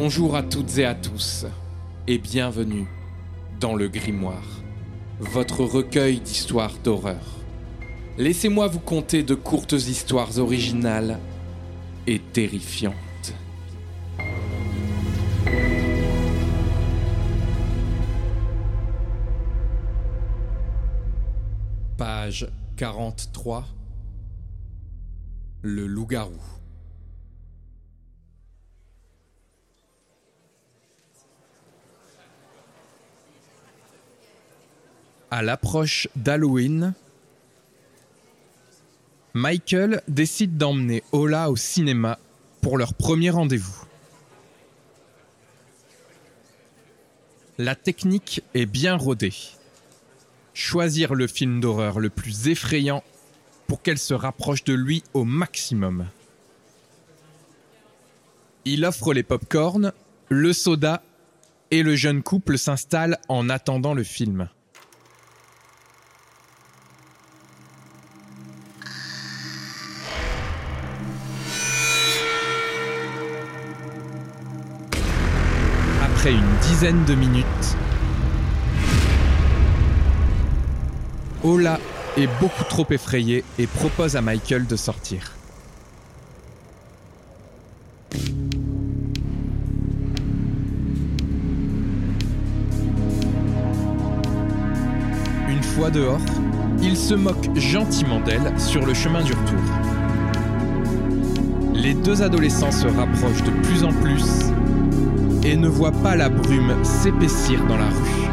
Bonjour à toutes et à tous, et bienvenue dans le Grimoire, votre recueil d'histoires d'horreur. Laissez-moi vous conter de courtes histoires originales et terrifiantes. Page 43 Le loup-garou. À l'approche d'Halloween, Michael décide d'emmener Ola au cinéma pour leur premier rendez-vous. La technique est bien rodée. Choisir le film d'horreur le plus effrayant pour qu'elle se rapproche de lui au maximum. Il offre les pop-corns, le soda et le jeune couple s'installe en attendant le film. Une dizaine de minutes, Ola est beaucoup trop effrayé et propose à Michael de sortir. Une fois dehors, il se moque gentiment d'elle sur le chemin du retour. Les deux adolescents se rapprochent de plus en plus et ne voient pas la brume s'épaissir dans la rue.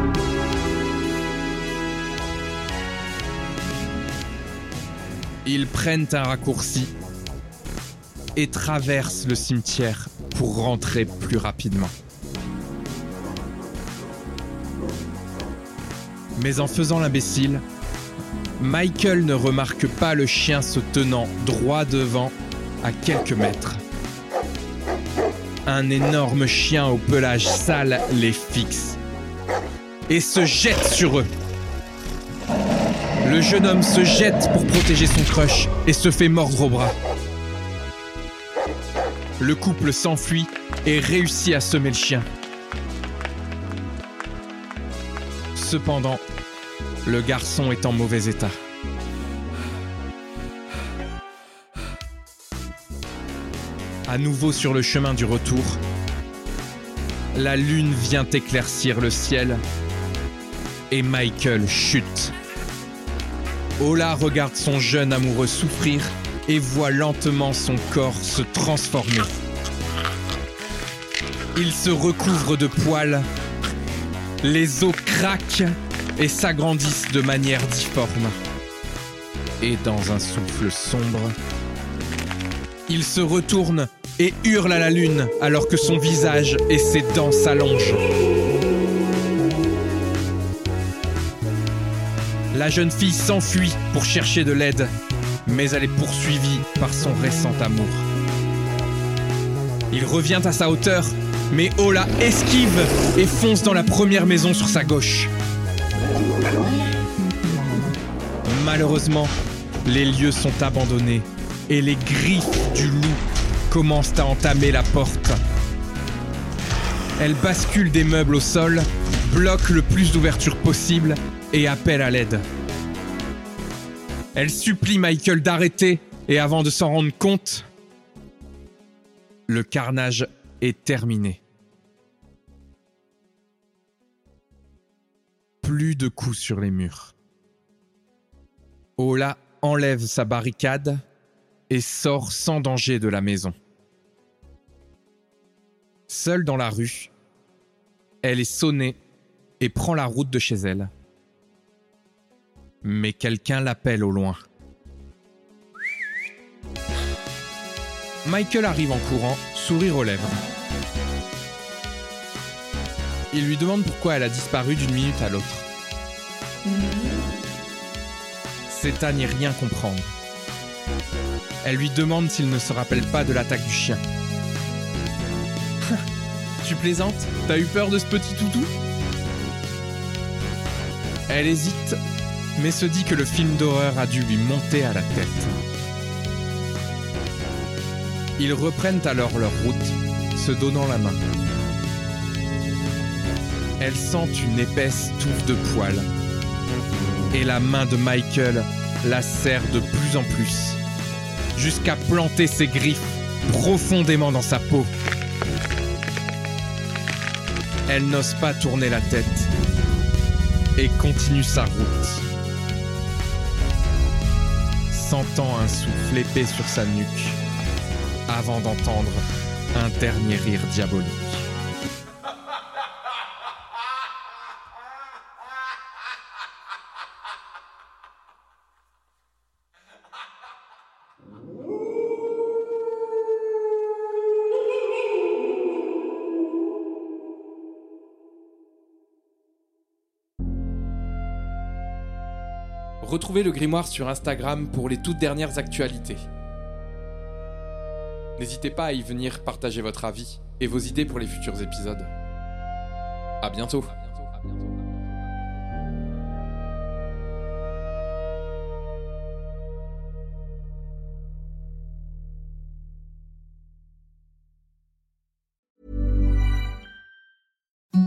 Ils prennent un raccourci et traversent le cimetière pour rentrer plus rapidement. Mais en faisant l'imbécile, Michael ne remarque pas le chien se tenant droit devant à quelques mètres. Un énorme chien au pelage sale les fixe et se jette sur eux. Le jeune homme se jette pour protéger son crush et se fait mordre au bras. Le couple s'enfuit et réussit à semer le chien. Cependant, le garçon est en mauvais état. À nouveau sur le chemin du retour, la lune vient éclaircir le ciel et Michael chute. Ola regarde son jeune amoureux souffrir et voit lentement son corps se transformer. Il se recouvre de poils, les os craquent et s'agrandissent de manière difforme. Et dans un souffle sombre, il se retourne et hurle à la lune alors que son visage et ses dents s'allongent. La jeune fille s'enfuit pour chercher de l'aide, mais elle est poursuivie par son récent amour. Il revient à sa hauteur, mais Ola esquive et fonce dans la première maison sur sa gauche. Malheureusement, les lieux sont abandonnés et les griffes du loup commencent à entamer la porte. Elle bascule des meubles au sol, bloque le plus d'ouverture possible et appelle à l'aide. Elle supplie Michael d'arrêter et avant de s'en rendre compte, le carnage est terminé. Plus de coups sur les murs. Ola enlève sa barricade et sort sans danger de la maison. Seule dans la rue, elle est sonnée et prend la route de chez elle. Mais quelqu'un l'appelle au loin. Michael arrive en courant, sourire aux lèvres. Il lui demande pourquoi elle a disparu d'une minute à l'autre. C'est à n'y rien comprendre. Elle lui demande s'il ne se rappelle pas de l'attaque du chien. Tu plaisantes? T'as eu peur de ce petit toutou? Elle hésite, mais se dit que le film d'horreur a dû lui monter à la tête. Ils reprennent alors leur route, se donnant la main. Elle sent une épaisse touffe de poils. Et la main de Michael la serre de plus en plus, jusqu'à planter ses griffes profondément dans sa peau. Elle n'ose pas tourner la tête et continue sa route. Sentant un souffle épais sur sa nuque avant d'entendre un dernier rire diabolique. Retrouvez le grimoire sur Instagram pour les toutes dernières actualités. N'hésitez pas à y venir partager votre avis et vos idées pour les futurs épisodes. À bientôt.